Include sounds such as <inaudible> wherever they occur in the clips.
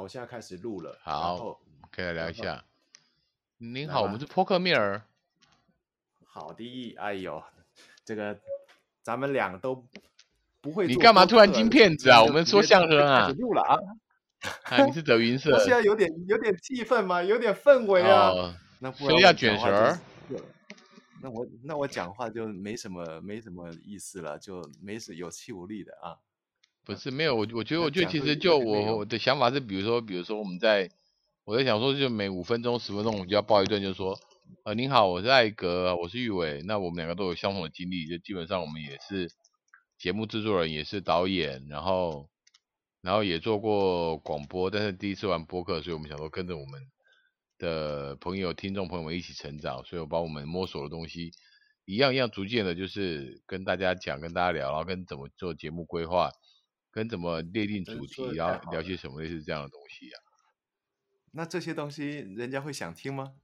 好，我现在开始录了。好，可以来聊一下。您好，我们是扑克面儿。好的，哎呦，这个咱们俩都不会。你干嘛突然金骗子啊我们说相声啊录了啊！啊，你是走云 <laughs> 社我。现在有点有点气氛嘛，有点氛围啊。哦，那不然我讲话卷舌儿。那我那我讲话就没什么没什么意思了，就没什有气无力的啊。不是没有，我我觉得我觉得其实就我我的想法是，比如说比如说我们在我在想说，就每五分钟十分钟我们就要报一段，就是说，呃，您好，我是艾格，我是玉伟，那我们两个都有相同的经历，就基本上我们也是节目制作人，也是导演，然后然后也做过广播，但是第一次玩播客，所以我们想说跟着我们的朋友、听众朋友们一起成长，所以我把我们摸索的东西一样一样逐渐的，就是跟大家讲、跟大家聊，然后跟怎么做节目规划，跟怎么列定主题，然后聊些什么类似这样的东西啊。那这些东西人家会想听吗？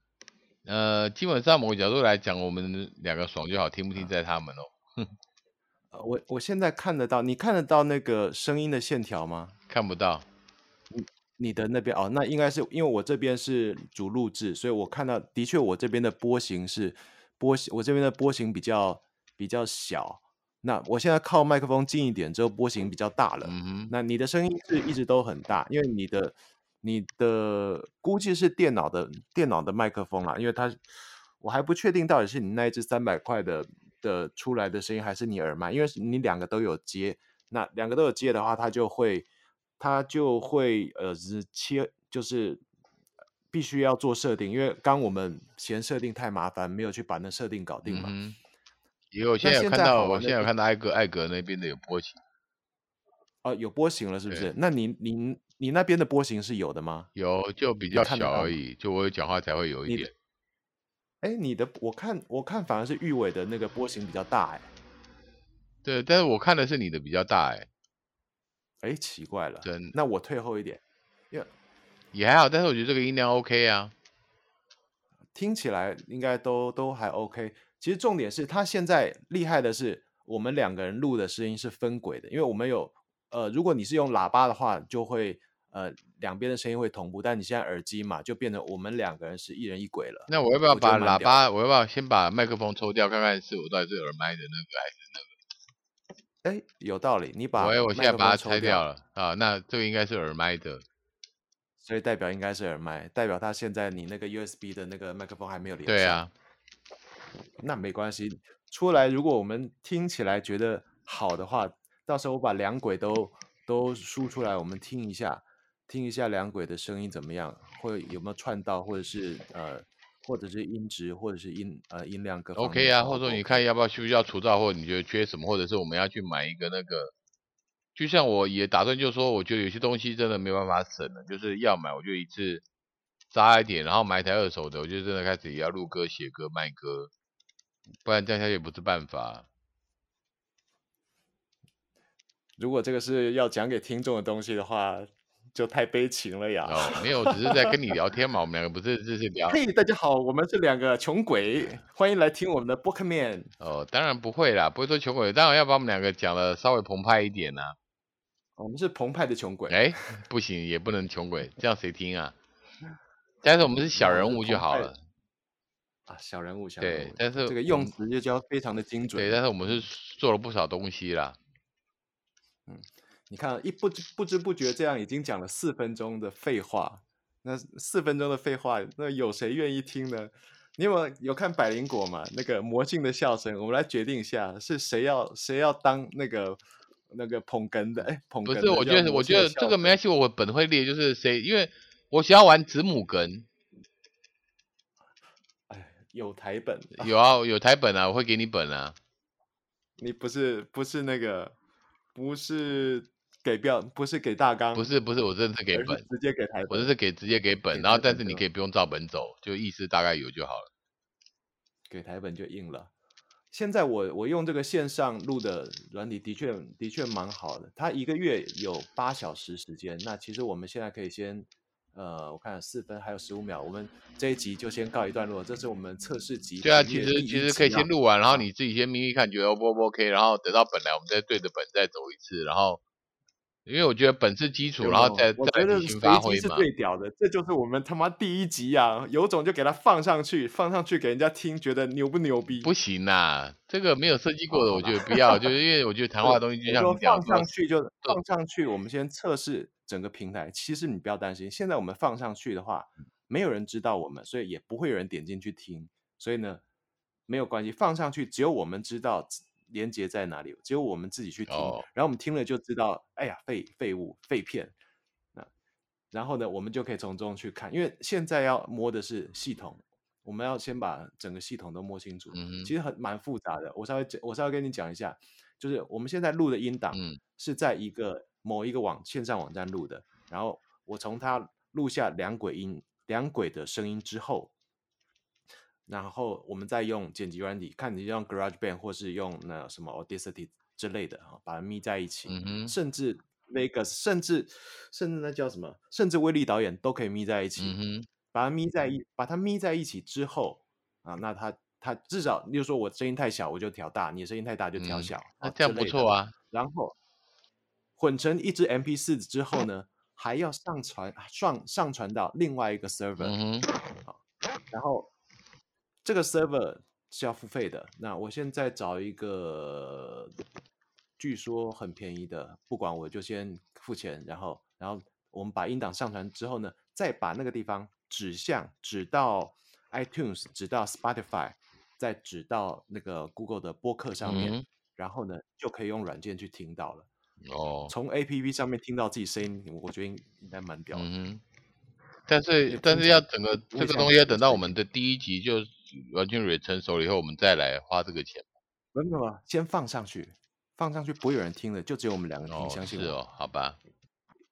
呃，基本上某个角度来讲，我们两个爽就好，听不听在他们哦。<laughs> 呃我我现在看得到，你看得到那个声音的线条吗？看不到，你的那边哦，那应该是因为我这边是主录制，所以我看到的确我这边的波形是波形，我这边的波形比较比较小。那我现在靠麦克风近一点之后，波形比较大了。嗯，那你的声音是一直都很大，因为你的你的估计是电脑的电脑的麦克风啦，因为它我还不确定到底是你那一只三百块的的出来的声音，还是你耳麦，因为你两个都有接，那两个都有接的话，它就会它就会呃是切就是必须要做设定，因为刚我们嫌设定太麻烦，没有去把那设定搞定嘛。有，现在有看到，我现在有看到艾格艾格那边的有波形，哦、有波形了是不是？那你你你那边的波形是有的吗？有就比较小而已，就我有讲话才会有一点。哎，你的我看我看反而是玉伟的那个波形比较大哎，对，但是我看的是你的比较大，哎，哎奇怪了，真那我退后一点，也还好，但是我觉得这个音量 OK 啊。听起来应该都都还 OK。其实重点是他现在厉害的是，我们两个人录的声音是分轨的，因为我们有呃，如果你是用喇叭的话，就会呃两边的声音会同步，但你现在耳机嘛，就变成我们两个人是一人一轨了。那我要不要把喇叭，我要不要先把麦克风抽掉，看看是我到底是耳麦的那个还是那个？哎，有道理，你把我我现在把它拆风抽掉掉，了啊，那这个应该是耳麦的。所以代表应该是耳麦，代表他现在你那个 USB 的那个麦克风还没有连上。对啊，那没关系，出来如果我们听起来觉得好的话，到时候我把两轨都都输出来，我们听一下，听一下两轨的声音怎么样，会有没有串到，或者是呃，或者是音质，或者是音呃音量各方面 OK 啊，或者说你看要不要需不需要除噪，或者你觉得缺什么，或者是我们要去买一个那个，就像我也打算就说，我觉得有些东西真的没办法省了，就是要买我就一次扎一点，然后买一台二手的，我就真的开始也要录歌、写歌、卖歌，不然这样下去也不是办法。如果这个是要讲给听众的东西的话，就太悲情了呀。哦，没有，只是在跟你聊天嘛，<laughs> 我们两个不是就是聊。嘿，大家好，我们是两个穷鬼，欢迎来听我们的 Bookman。哦，当然不会啦，不会说穷鬼，当然要把我们两个讲的稍微澎湃一点呐、我们是澎湃的穷鬼。哎，不行，也不能穷鬼，这样谁听啊？但是我们是 <laughs> 小人物就好了，啊，小人物，小人物。对但是这个用词就叫非常的精准。对，但是我们是做了不少东西啦。嗯你看，一不知不知不觉这样已经讲了四分钟的废话，那四分钟的废话，那有谁愿意听呢？你有没有有看百灵果嘛？那个魔镜的笑声，我们来决定一下，是谁要谁要当那个那个捧哏的？哎，捧不是，哏的我觉得我觉得这个没关系，我本会列就是谁，因为我想要玩子母哏，哎，有台本，有啊，有台本啊，我会给你本啊。你不是不是那个不是给标，不是给大纲，不是不是，我真的是给本，直接给台本。我这是给直接给本，然后但是你可以不用照本走，就意思大概有就好了。给台本就硬了。现在我我用这个线上录的软体，的确的确蛮好的。它一个月有八小时时间，那其实我们现在可以先，呃，我看四分还有十五秒，我们这一集就先告一段落。这是我们测试集。对啊，其实其实可以先录完，然后你自己先眯眯看，觉得 O 不 OK，然后等到本来我们再对着本再走一次，然后因为我觉得本是基础，然后再再即兴随机是发挥嘛。最屌的，这就是我们他妈第一集啊！有种就给它放上去，放上去给人家听，觉得牛不牛逼？不行啊，这个没有设计过的，我觉得不要，就是因为我觉得谈话的东西就像你讲的放上，去就放上去，我们先测试整个平台。其实你不要担心，现在我们放上去的话，没有人知道我们，所以也不会有人点进去听。所以呢，没有关系，放上去只有我们知道连接在哪里，只有我们自己去听。哦然后我们听了就知道，哎呀，废废物废片。那然后呢，我们就可以从中去看，因为现在要摸的是系统，我们要先把整个系统都摸清楚。嗯其实很蛮复杂的，我稍微讲我稍微跟你讲一下，就是我们现在录的音档嗯是在一个某一个网线上网站录的，然后我从它录下两轨音两轨的声音之后，然后我们再用剪辑软体，看你用 GarageBand 或是用那什么 Audacity 之类的啊，把它密在一起，甚至 Vegas，甚至甚至那叫什么，甚至威力导演都可以密在一起。嗯，把它咪在一，把它咪在一起之后啊，那它它至少，例如说我声音太小，我就调大；你的声音太大就调嗯小，啊那这样不错啊。然后混成一支 MP 四之后呢，还要上传上上传到另外一个 server，、嗯哼，然后这个 server 是要付费的。那我现在找一个，据说很便宜的，不管我就先付钱，然后然后我们把音档上传之后呢，再把那个地方指向指到 iTunes，指到 Spotify，再指到那个 Google 的播客上面，嗯然后呢就可以用软件去听到了。哦，从 A P P 上面听到自己声音，我觉得应应该蛮屌的。嗯。但是但是要整个这个东西要等到我们的第一集就完全蕊成熟了以后，我们再来花这个钱。没有没有，先放上去，放上去不会有人听的，就只有我们两个人听，哦，相信我。是哦，好吧。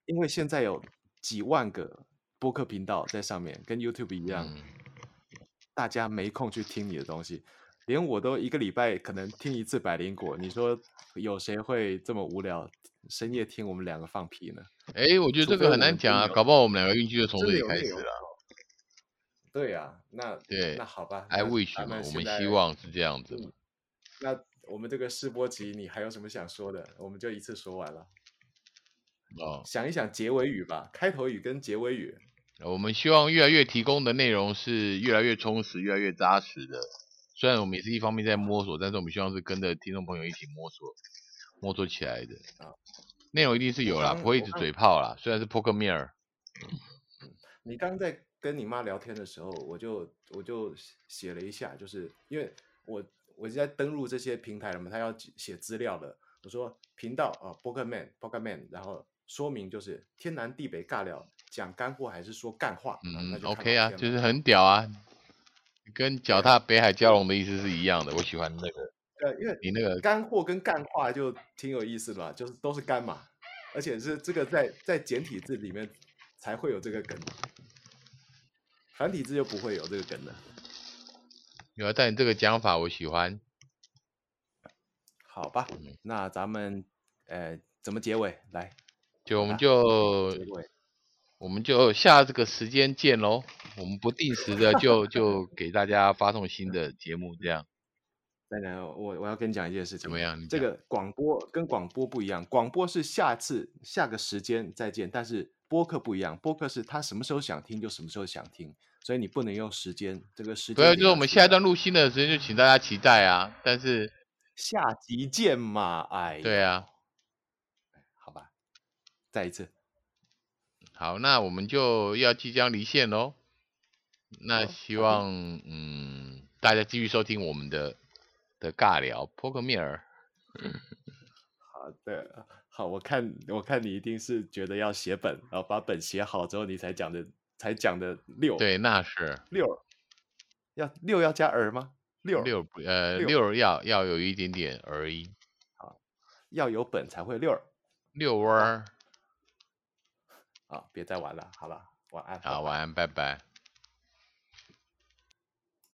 因为现在有几万个播客频道在上面，跟 YouTube 一样，嗯，大家没空去听你的东西，连我都一个礼拜可能听一次百灵果，你说有谁会这么无聊，深夜听我们两个放屁呢？哎，我觉得这个很难讲啊，搞不好我们两个运气就从真这里开始了。对呀、那对那好吧 I 那 wish 嘛，我们希望是这样子嘛。那我们这个试播集，你还有什么想说的？我们就一次说完了。哦，想一想结尾语吧，开头语跟结尾语。我们希望越来越提供的内容是越来越充实、越来越扎实的。虽然我们也是一方面在摸索，但是我们希望是跟着听众朋友一起摸索、摸索起来的啊。内容一定是有啦，不会一直嘴炮啦。虽然是 poker 面儿，你刚在跟你妈聊天的时候，我就我就写写了一下，就是因为我我现在登录这些平台了嘛，他要写资料了。我说频道啊 e Man p o k e r Man，然后说明就是天南地北尬聊，讲干货还是说干话？啊嗯，OK 啊，就是很屌啊，跟脚踏北海蛟龙的意思是一样的。我喜欢那个 <laughs> 呃，因为你那个干货跟干话就挺有意思的嘛，就是都是干嘛，而且是这个在在简体字里面才会有这个梗，繁体字就不会有这个梗的。有啊，但你这个讲法我喜欢。好吧嗯，那咱们呃怎么结尾？来，就我们就结尾。我们就下这个时间见喽。我们不定时的就就给大家发送新的节目，这样再来，我我要跟你讲一件事情，怎么样？这个广播跟广播不一样，广播是下次下个时间再见，但是播客不一样，播客是他什么时候想听就什么时候想听，所以你不能用时间这个时间不要，就是我们下一段录新的时间就请大家期待啊。但是下集见嘛，哎，对，啊，好吧，再一次，好，那我们就要即将离线喽。那好希望嗯大家继续收听我们的的尬聊 Poker 面儿。好的，好，我看我看你一定是觉得要写本，然后把本写好之后你才讲的才讲的六，对，那是六，要六要加儿吗？六六不呃六六要要有一点点而已，要有本才会六儿六弯儿。啊！别再玩了，好了，晚安。好，晚安，拜拜。